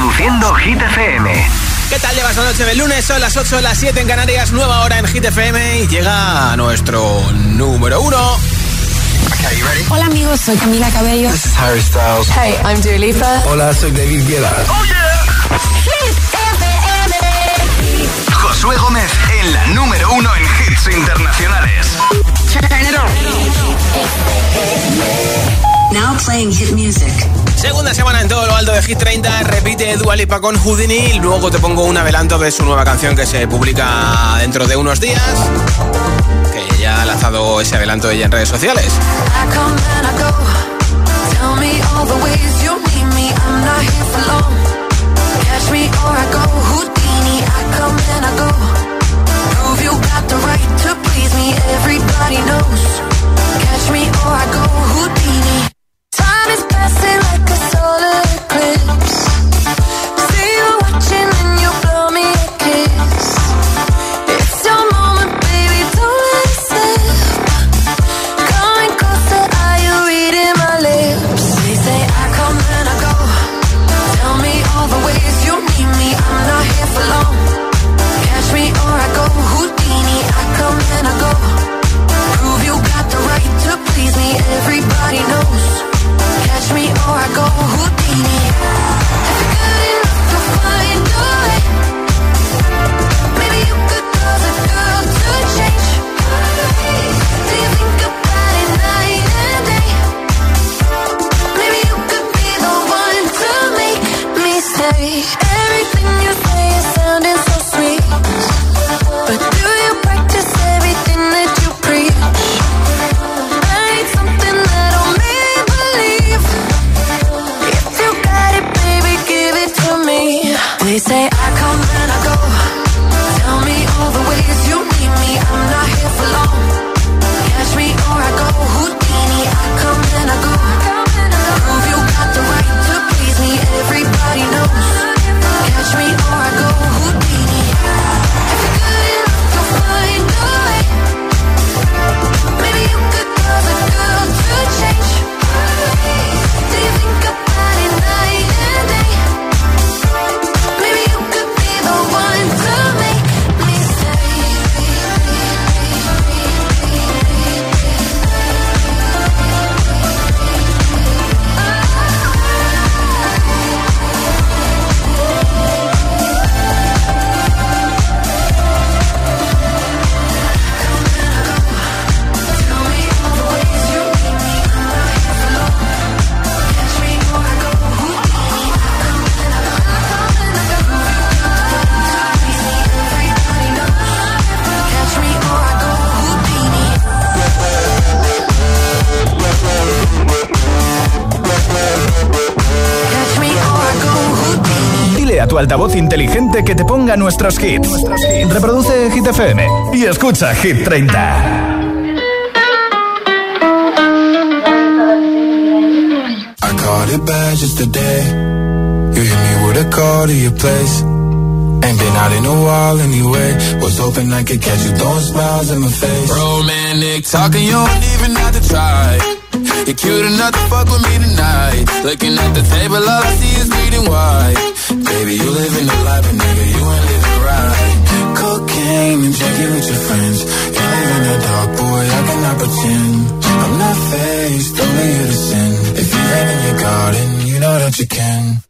Reproduciendo Hit FM. ¿Qué tal llevas la noche de lunes? Son las 8, las 7 en Canarias, nueva hora en Hit FM y llega nuestro número uno. Hola amigos, soy Camila Cabello. This is Harry Styles. Hey, I'm Dua Lipa. Hola, soy David Guetta. Oh yeah. Hit FM. Josué Gómez en la número uno en hits internacionales. Turn it on. Now playing hit music. Segunda semana en todo lo alto de Hit 30, repite Dua Lipa con Houdini. Luego te pongo un adelanto de su nueva canción que se publica dentro de unos días, que ya ha lanzado ese adelanto ella en redes sociales. Is passing like a solar eclipse. See you watching inteligente que te ponga nuestros hits. Reproduce Hit FM y escucha Hit 30. I caught it bad just today. You hit me with a call to your place. Ain't been out in a while anyway. Was hoping I could catch you throwing smiles in my face. Romantic talking, you don't even have to try. You're cute enough to fuck with me tonight. Looking at the table, all I see is bleeding white. You can.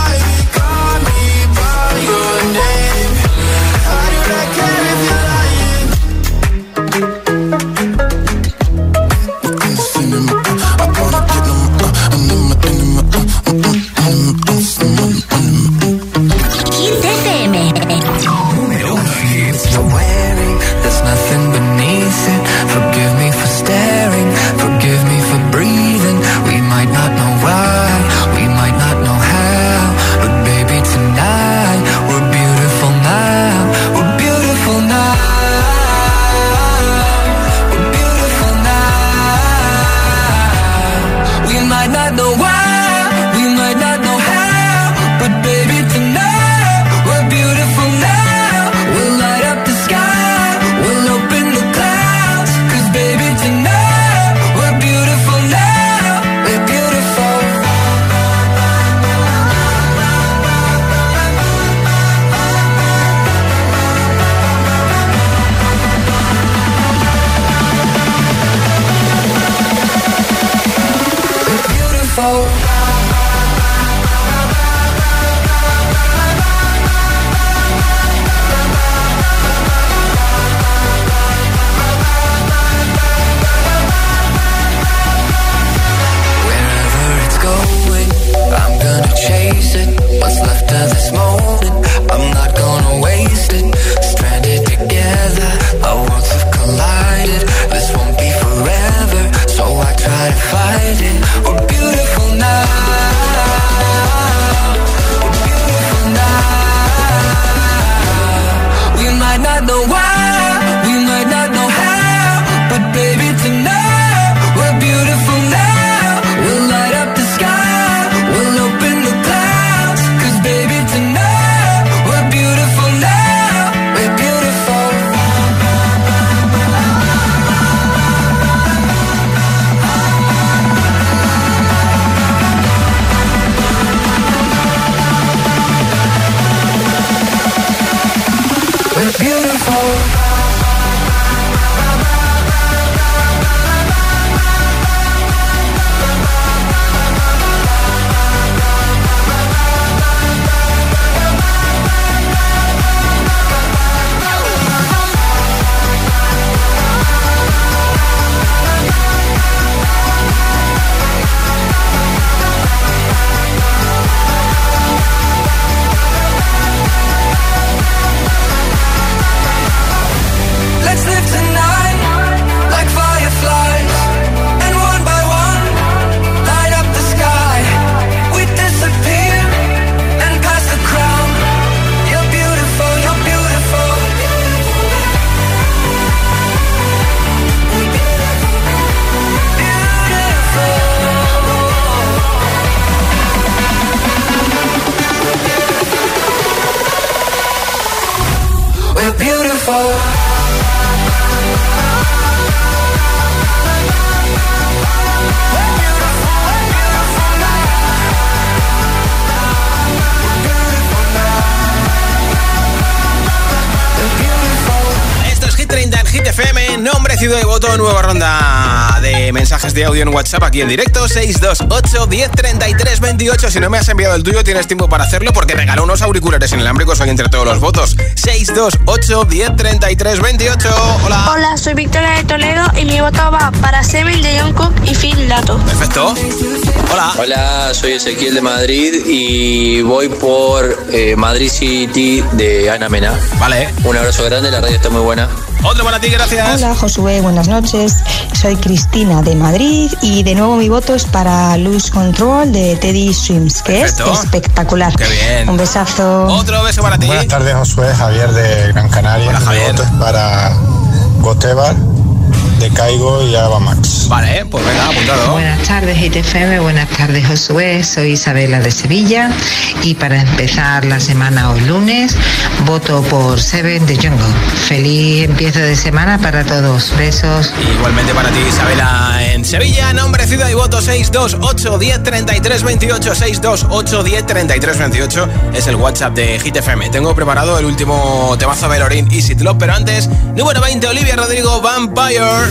beautiful. De audio en WhatsApp aquí en directo, 628 1033 28. Si no me has enviado el tuyo, tienes tiempo para hacerlo porque regalo unos auriculares inalámbricos hoy entre todos los votos. 628 1033 28. Hola. Hola, soy Victoria de Toledo y mi voto va para Seville de Jungkook y Phil Lato. Perfecto. Hola. Hola, soy Ezequiel de Madrid y voy por eh, Madrid City de Ana Mena. Vale. Un abrazo grande, la radio está muy buena. Otro para ti, gracias. Hola Josué, buenas noches. Soy Cristina de Madrid y de nuevo mi voto es para Lose Control de Teddy Swims, que Perfecto. es espectacular. Qué bien. Un besazo. Otro beso para ti. Buenas tardes, Josué. Javier de Gran Canaria. Hola, Javier. Mi voto es para Gotebar de Caigo y Ava Max. Vale, pues venga, apuntado. Buenas tardes, ITFM. Buenas tardes, Josué. Soy Isabela de Sevilla. Y para empezar la semana hoy lunes, voto por Seven de Jungle. Feliz empiezo de semana para todos. Besos. Igualmente para ti, Isabela, en Sevilla. Nombre, ciudad y voto 628 10 33 28. 628 10 33 28 es el WhatsApp de Hit FM. Tengo preparado el último temazo de Lorin y Love, pero antes, número 20, Olivia Rodrigo, Vampire.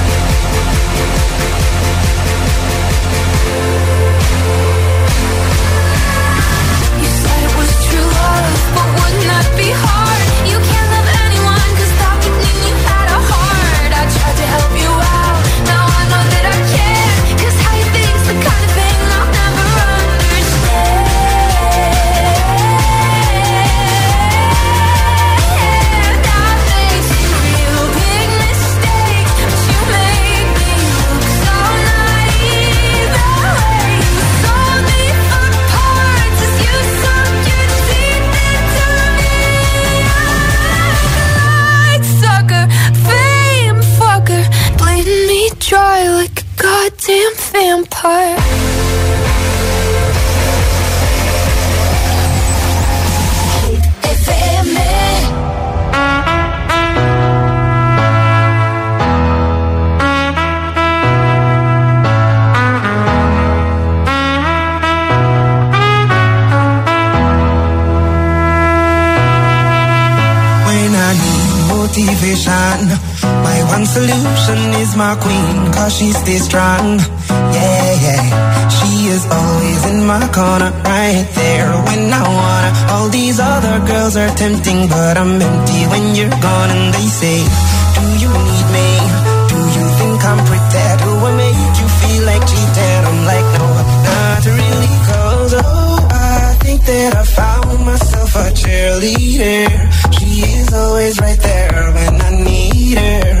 goddamn vampire. motivation solution is my queen, cause she stays strong. Yeah, yeah. She is always in my corner, right there when I wanna. All these other girls are tempting, but I'm empty when you're gone. And they say, Do you need me? Do you think I'm pretty? Do I make you feel like cheating? I'm like, No, not really, cause oh, I think that I found myself a cheerleader. She is always right there when I need her.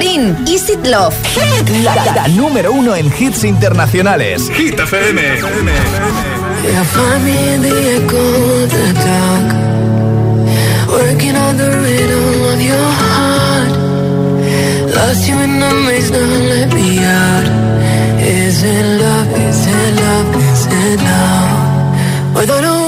Lorin, Is It Love. La, la número uno en hits internacionales. Hit FM. Yeah, find me in the echo of the dark. Working on the rhythm of your heart. Lost you in the maze, now let me out. Is it love? Is it love? Is it love? Without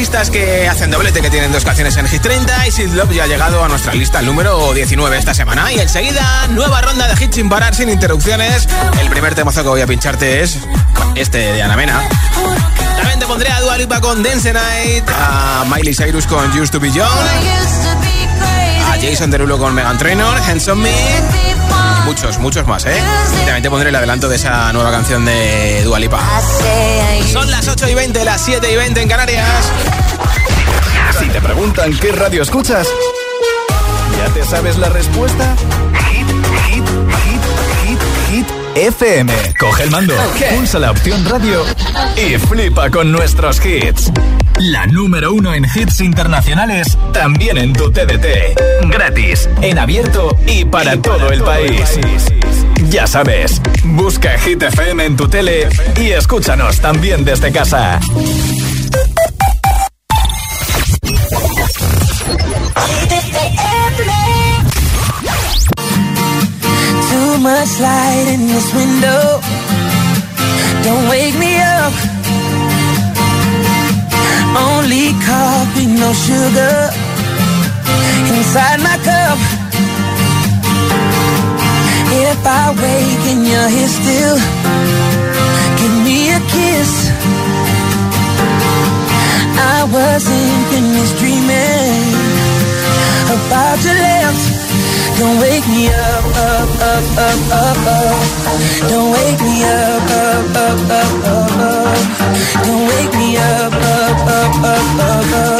artistas que hacen doblete, que tienen dos canciones en Hit 30. Y Sid Love ya ha llegado a nuestra lista, número 19 esta semana. Y enseguida, nueva ronda de hits sin parar, sin interrupciones. El primer temazo que voy a pincharte es este de Ana Mena. También te pondré a Dua Lipa con Dance Night, a Miley Cyrus con Used to Be Young, a Jason Derulo con Megan Trainor, Hands on Me. Muchos, muchos más, ¿eh? Y también te pondré el adelanto de esa nueva canción de Dua Lipa. Son las 8 y 20, las 7 y 20 en Canarias. Si te preguntan qué radio escuchas, ¿ya te sabes la respuesta? Hit, hit, hit, hit, hit. FM. Coge el mando, pulsa la opción radio y flipa con nuestros hits. La número uno en hits internacionales, también en tu TDT. Gratis, en abierto y para todo el país. Ya sabes, busca Hit FM en tu tele y escúchanos también desde casa. Too much light in this window. Don't wake me only coffee, no sugar inside my cup. If I wake and you're here still, give me a kiss. I wasn't this dreaming about your lips. Don't wake me up, up, up, up, up, up. Don't wake me up, up, up, up, up. Don't wake me up, up, up, up, up, up.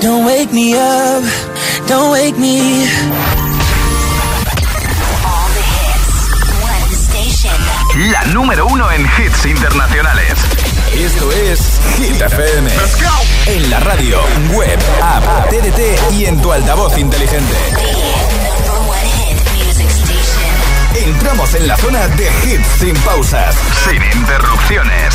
Don't wake me up, don't wake me. All the hits, one station. La número uno en hits internacionales. Esto es Hit FM. En la radio, web, app, TDT y en tu altavoz inteligente. Entramos en la zona de hits sin pausas, sin interrupciones.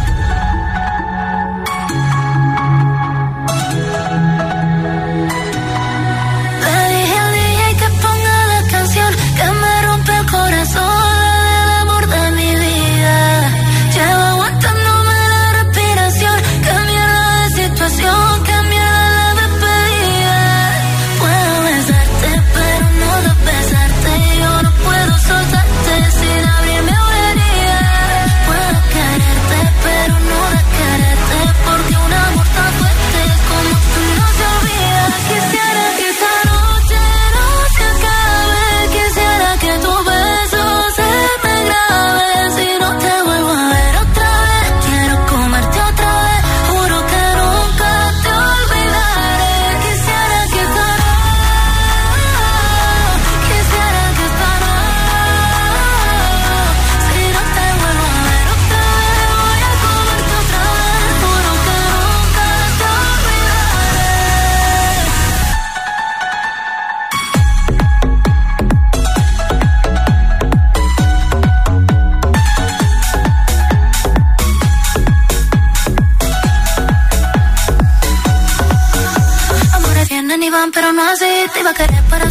te iba a querer para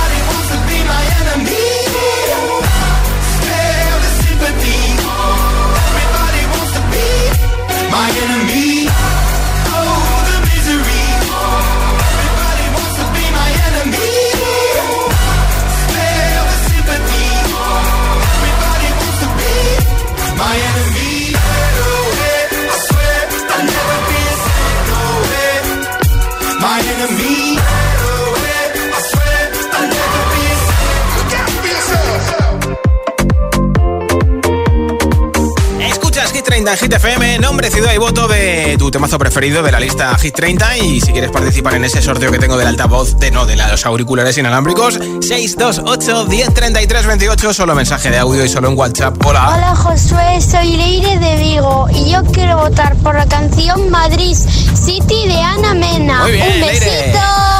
en Hit FM, nombre, ciudad y voto de tu temazo preferido de la lista Hit 30 y si quieres participar en ese sorteo que tengo del altavoz, de no, de los auriculares inalámbricos, 628 1033 28, solo mensaje de audio y solo en WhatsApp. Hola. Hola Josué, soy Leire de Vigo y yo quiero votar por la canción Madrid City de Ana Mena. Muy bien, Un besito. Leire.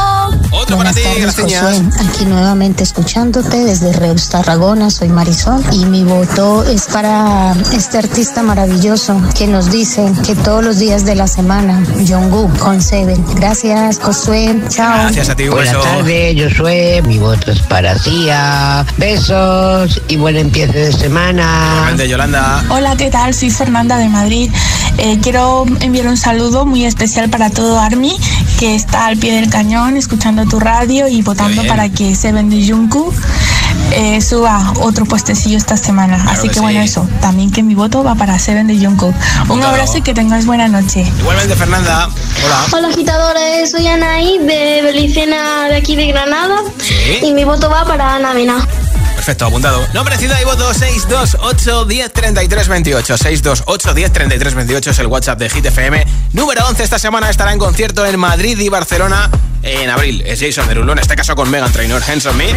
Otro para ti, tardes, gracias. Josué. Aquí nuevamente escuchándote desde Reus, Tarragona. Soy Marisol y mi voto es para este artista maravilloso que nos dice que todos los días de la semana, Jungkook con Seven. Gracias, Josué. Chao. Gracias a ti, Buenas tardes, Josué. Mi voto es para Cia. Besos y buen empiece de semana. Igualmente, Yolanda. Hola, ¿qué tal? Soy Fernanda de Madrid. Eh, quiero enviar un saludo muy especial para todo Army, que está al pie del cañón escuchando tu radio y votando para que Seven de Jungkook eh, suba otro puestecillo esta semana. Claro Así que que, bueno, sí. eso. También que mi voto va para Seven de Jungkook. Un abrazo y que tengáis buena noche. Igualmente, Fernanda. Hola. Hola agitadores, soy Anaí de Belicena de aquí de Granada Sí. y mi voto va para Ana Mena. Perfecto, apuntado. Nombre, ciudad y voto 628 1033 28. 628 1033 28 es el WhatsApp de Hit FM. Número 11 esta semana estará en concierto en Madrid y Barcelona en abril. Jason Derulo, en este caso con Megan Trainor, Hands on Me.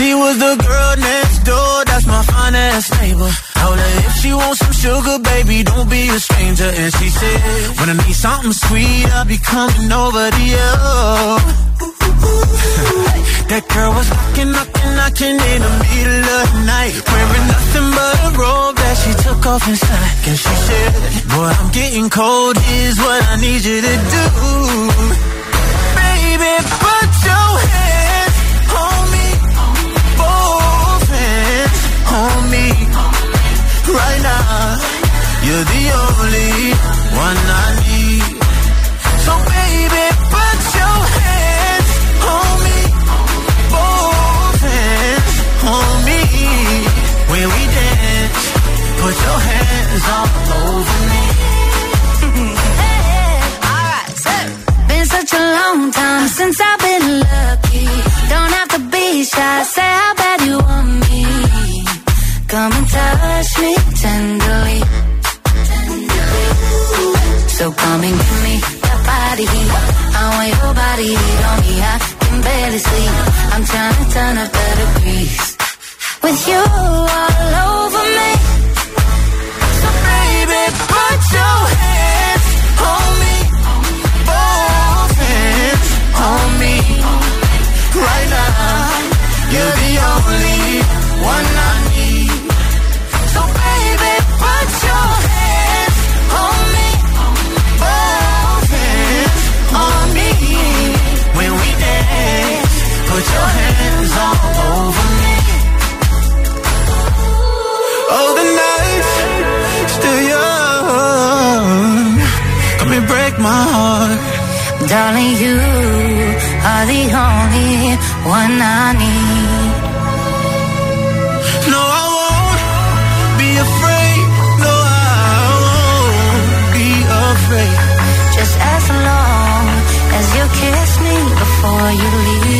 She was, the girl next door, that's my finest neighbor. Told her if she wants some sugar, baby, don't be a stranger. And she said, when I need something sweet, I'll be coming over to you. that girl was knocking, knocking, knocking in the middle of the night. Wearing nothing but a robe that she took off inside. And she said, boy, I'm getting cold, here's what I need you to do. You're the only one I need. So baby, put your hands on me, both hands on me. When we dance, put your hands all over me. such a long time since I've been lucky. Don't have to be shy, say how bad you want me. Come and touch me tenderly. So come and give me your body heat. I want your body heat on me. I can barely sleep. I'm trying to turn up the degrees with you all over me. So baby, put your hands. right now. You're the only one I need. So baby, put your hands on me, both hands on me. When we dance, put your hands all over me. Oh, the night's still young. Come and break my heart, darling. You are the only one I need. No, I won't be afraid. No, I won't be afraid. Just as long as you kiss me before you leave.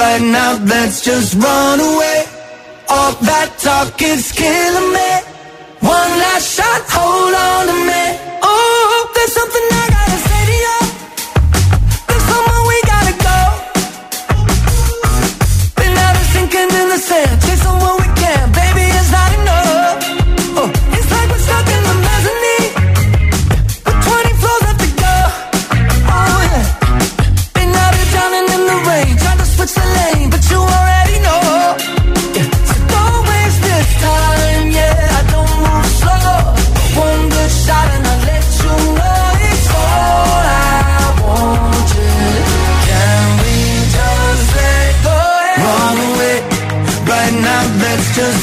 right now, let's just run away. All that talk is killing me. One last shot, hold on to me.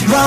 Run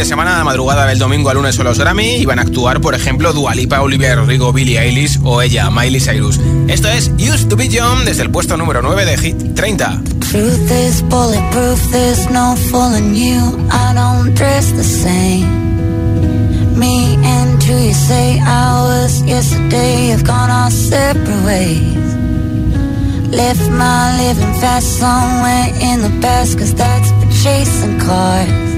De semana, la madrugada del domingo al lunes son los Grammy y van a actuar, por ejemplo, Dualipa, Olivia Rodrigo, Billie Eilish o ella, Miley Cyrus. Esto es Used to Be Young desde el puesto número 9 de Hit 30. Truth is bulletproof, there's no fooling you. I don't dress the same. Me and who you say I was yesterday have gone our separate ways. Left my living fast somewhere in the past, cause that's for chasing cars.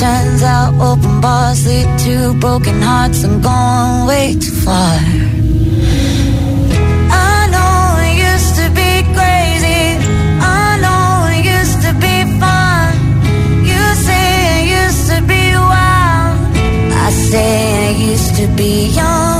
Turns out open bars lead to broken hearts. I'm going way too far. I know it used to be crazy. I know it used to be fun. You say it used to be wild. I say I used to be young.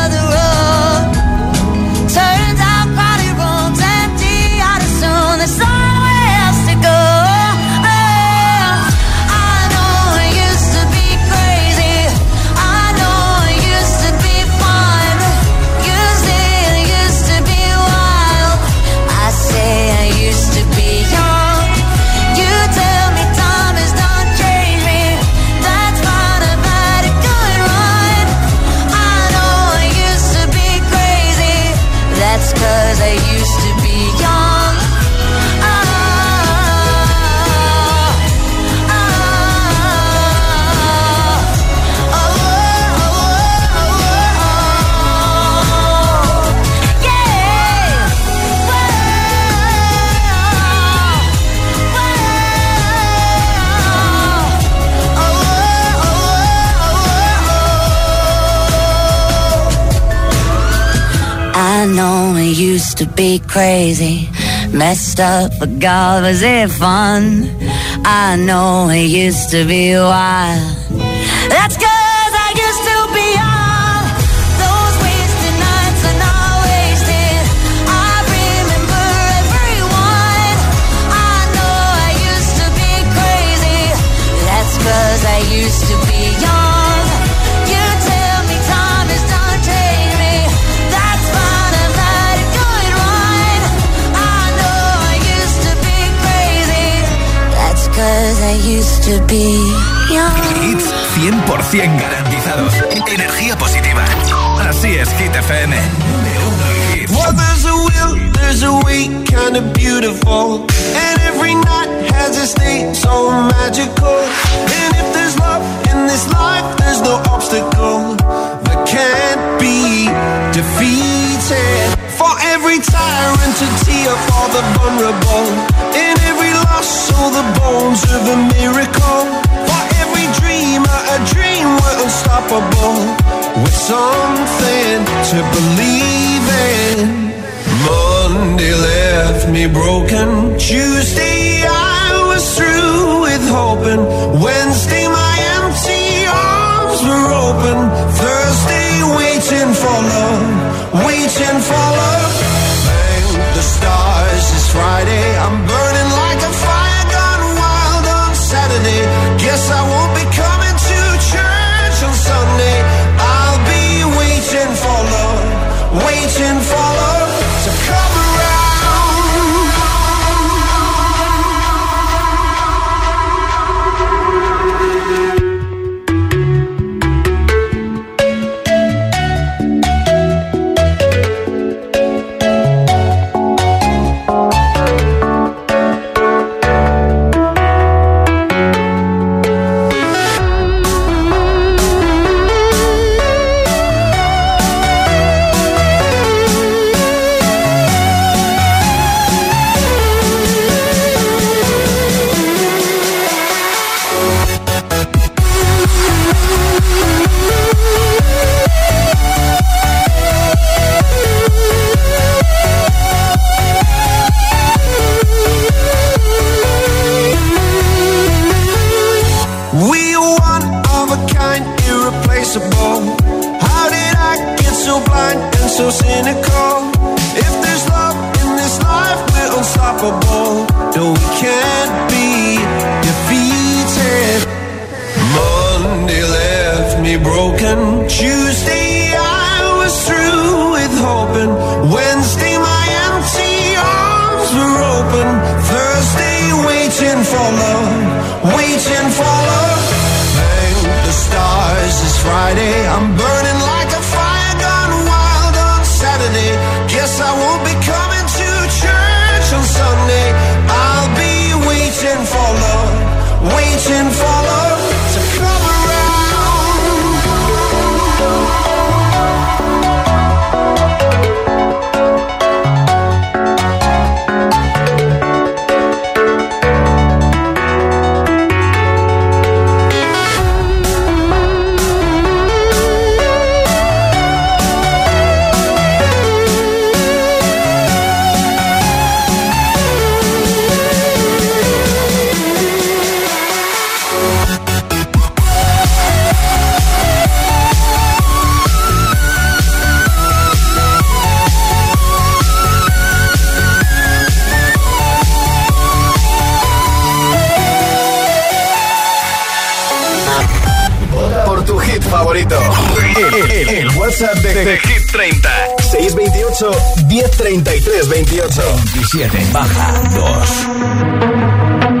I know it used to be crazy, messed up, but God, was it fun? I know it used to be wild. That's cause to be young. Hits 100% garantizados. Energía positiva. Así es, Hit FM. Número uno. Well, there's a will, there's a way, kind of beautiful. And every night has a state so magical. And if there's love in this life, there's no obstacle that can't be defeated. For every tyrant to tear for the vulnerable. In every loss, all the bones of a miracle. For every dreamer, a dream we're unstoppable. With something to believe in. Monday left me broken. Tuesday I was through with hoping. Wednesday my empty arms were open. Waiting for love, waiting for love. Thank the stars it's Friday. I'm burning favorito. El, el, el WhatsApp de, de, Hit 30. 628 1033 28. 27 baja 2.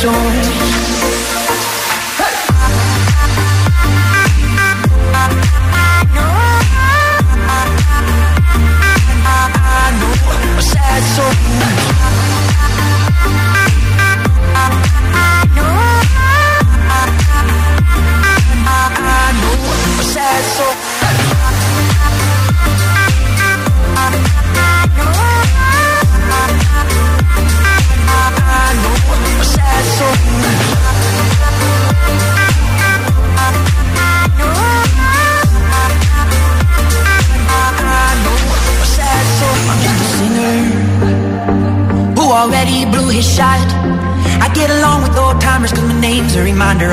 中。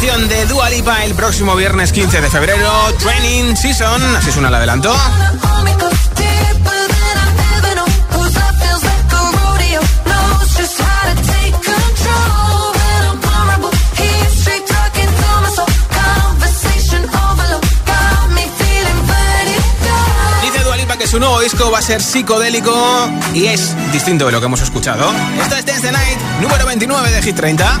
De Dua Lipa el próximo viernes 15 de febrero, Training Season, así suena el adelanto. Dice Dua Lipa que su nuevo disco va a ser psicodélico y es distinto de lo que hemos escuchado. Esto es Dance the Night, número 29 de Hit 30.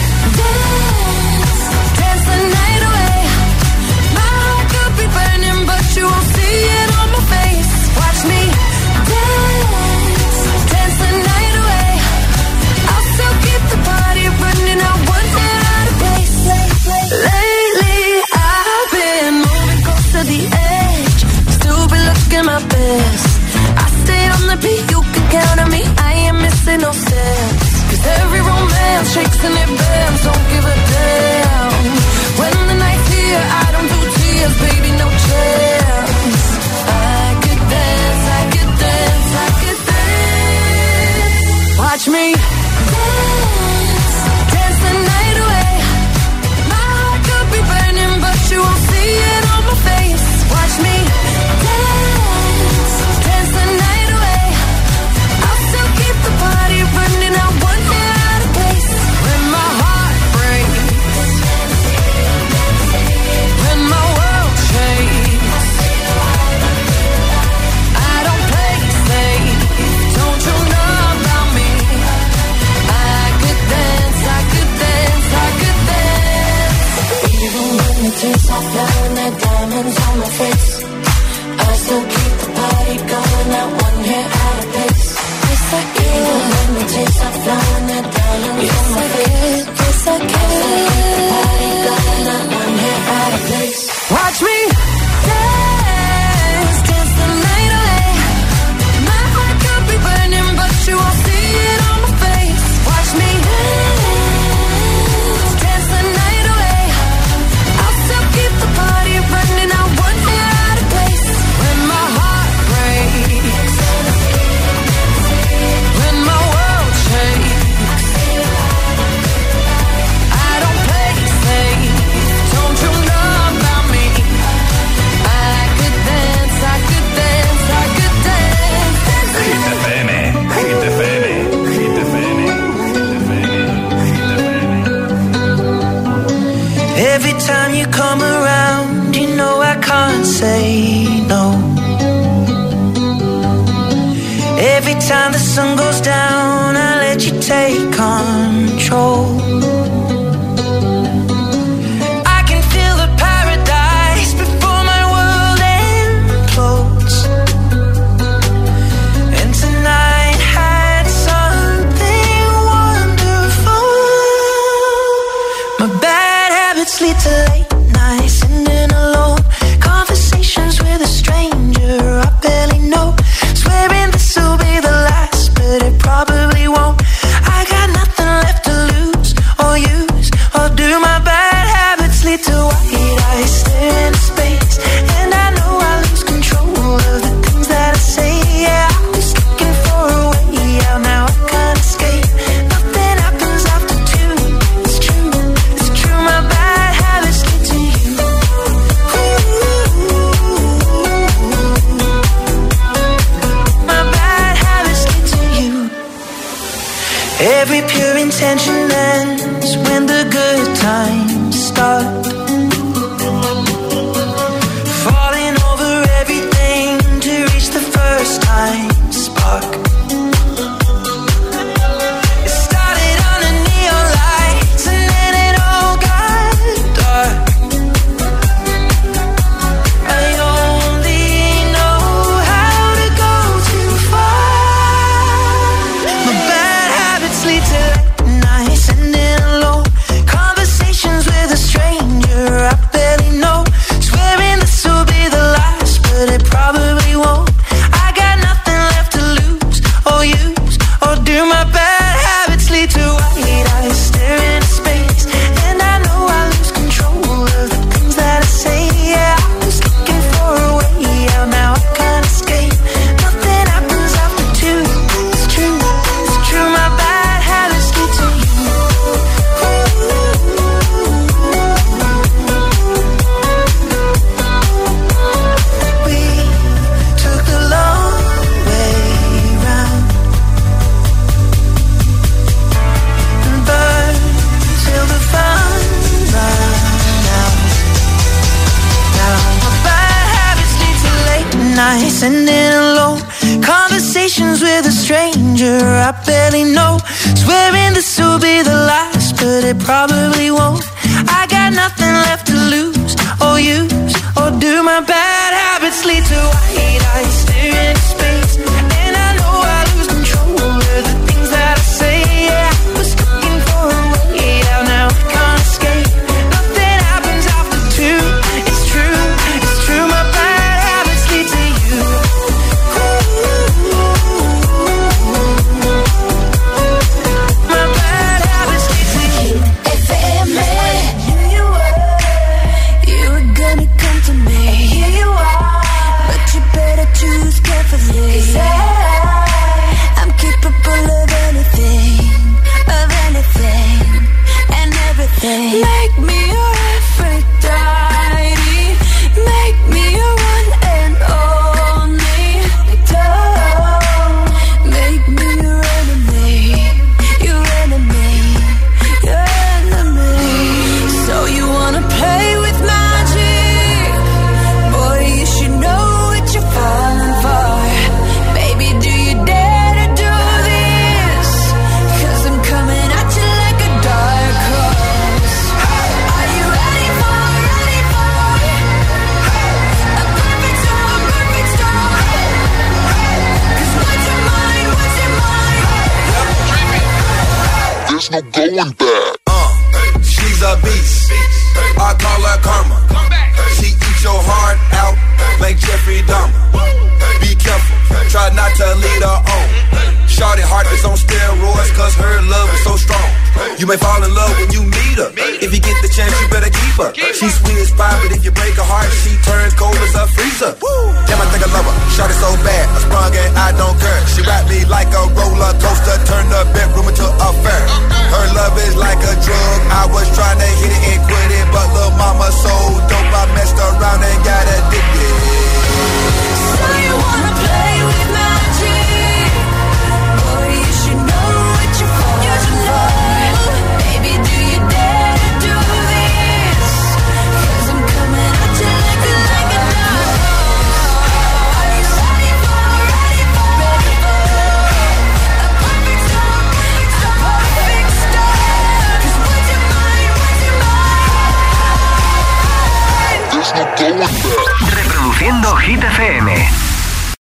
everything. Make me